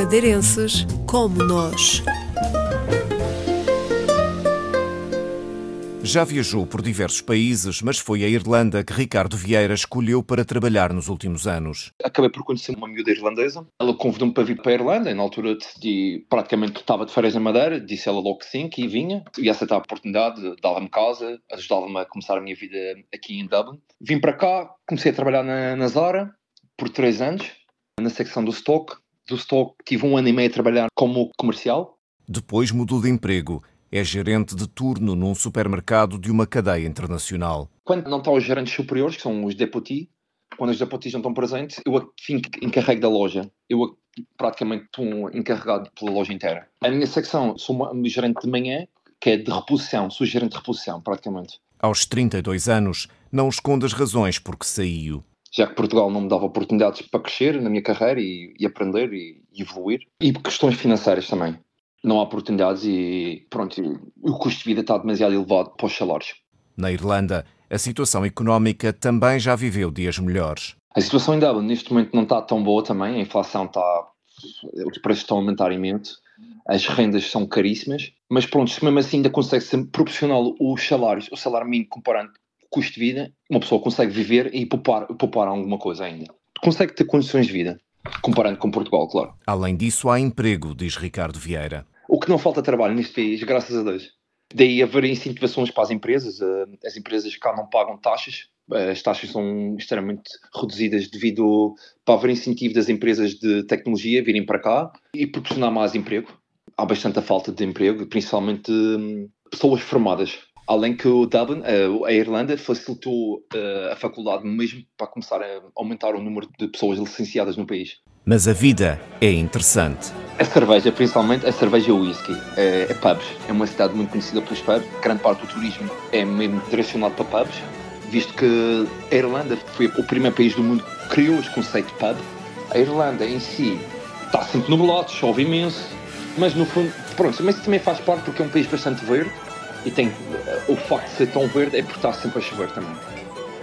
madeirenses como nós. Já viajou por diversos países, mas foi a Irlanda que Ricardo Vieira escolheu para trabalhar nos últimos anos. Acabei por conhecer uma miúda irlandesa. Ela convidou-me para vir para a Irlanda. E na altura decidi, praticamente estava de férias na Madeira, disse ela logo que sim, que vinha. E aceitar a oportunidade, dava-me casa, ajudava-me a começar a minha vida aqui em Dublin. Vim para cá, comecei a trabalhar na, na Zara por três anos, na secção do stock. Do stock tive um ano e meio a trabalhar como comercial. Depois mudou de emprego é gerente de turno num supermercado de uma cadeia internacional. Quando não estão os gerentes superiores, que são os deputy, quando os deputies não estão presentes, eu fico encarregue da loja. Eu praticamente estou encarregado pela loja inteira. A minha secção, sou uma, gerente de manhã, que é de reposição, sou gerente de reposição, praticamente. Aos 32 anos, não esconde as razões por que saiu. Já que Portugal não me dava oportunidades para crescer na minha carreira e, e aprender e, e evoluir. E questões financeiras também não há oportunidades e pronto, o custo de vida está demasiado elevado para os salários. Na Irlanda, a situação económica também já viveu dias melhores. A situação em Dublin neste momento não está tão boa também, a inflação está. os preços estão a aumentar imenso, as rendas são caríssimas, mas pronto, se mesmo assim ainda consegue ser proporcional os salários, o salário mínimo comparando custo de vida, uma pessoa consegue viver e poupar, poupar alguma coisa ainda. Consegue ter condições de vida, comparando com Portugal, claro. Além disso, há emprego, diz Ricardo Vieira. O que não falta trabalho neste país, graças a Deus. Daí haver incentivações para as empresas. Eh, as empresas cá não pagam taxas. Eh, as taxas são extremamente reduzidas devido para haver incentivo das empresas de tecnologia virem para cá e proporcionar mais emprego. Há bastante falta de emprego, principalmente hum, pessoas formadas. Além que o Dublin, eh, a Irlanda, facilitou a faculdade mesmo para começar a aumentar o número de pessoas licenciadas no país. Mas a vida é interessante. A cerveja, principalmente, a cerveja whisky. É, é pubs. É uma cidade muito conhecida pelos pubs. Grande parte do turismo é mesmo direcionado para pubs, visto que a Irlanda foi o primeiro país do mundo que criou o conceito de pub. A Irlanda em si está sempre nublado, chove imenso, mas no fundo, pronto, mas também faz parte porque é um país bastante verde e tem o facto de ser tão verde é porque está sempre a chover também.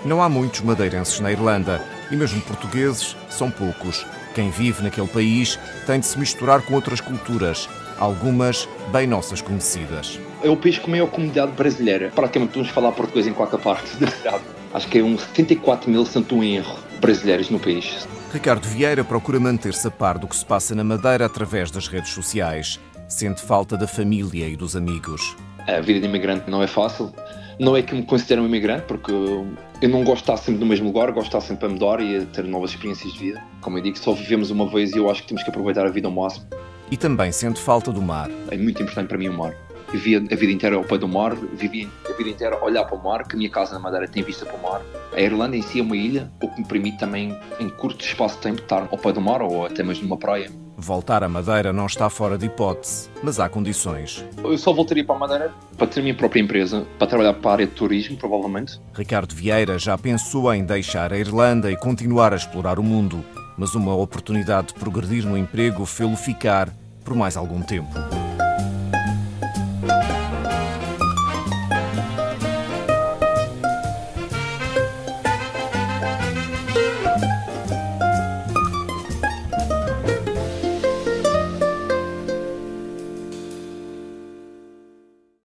Não há muitos madeirenses na Irlanda e mesmo portugueses são poucos. Quem vive naquele país tem de se misturar com outras culturas, algumas bem nossas conhecidas. É o país com a maior comunidade brasileira. Praticamente podemos falar português em qualquer parte da cidade. Acho que é uns 74 mil, santo um erro, brasileiros no país. Ricardo Vieira procura manter-se a par do que se passa na Madeira através das redes sociais. Sente falta da família e dos amigos. A vida de imigrante não é fácil. Não é que me considero um imigrante, porque eu não gosto de estar sempre no mesmo lugar, gosto de estar sempre a mudar e a ter novas experiências de vida. Como eu digo, só vivemos uma vez e eu acho que temos que aproveitar a vida ao máximo. E também sente falta do mar. É muito importante para mim o mar. Vivia a vida inteira ao pé do mar, vivia a vida inteira a olhar para o mar, que a minha casa na Madeira tem vista para o mar. A Irlanda em si é uma ilha, o que me permite também, em curto espaço de tempo, estar ao pé do mar ou até mesmo numa praia. Voltar à Madeira não está fora de hipótese, mas há condições. Eu só voltaria para a Madeira para ter a minha própria empresa, para trabalhar para a área de turismo, provavelmente. Ricardo Vieira já pensou em deixar a Irlanda e continuar a explorar o mundo, mas uma oportunidade de progredir no emprego fê-lo ficar por mais algum tempo.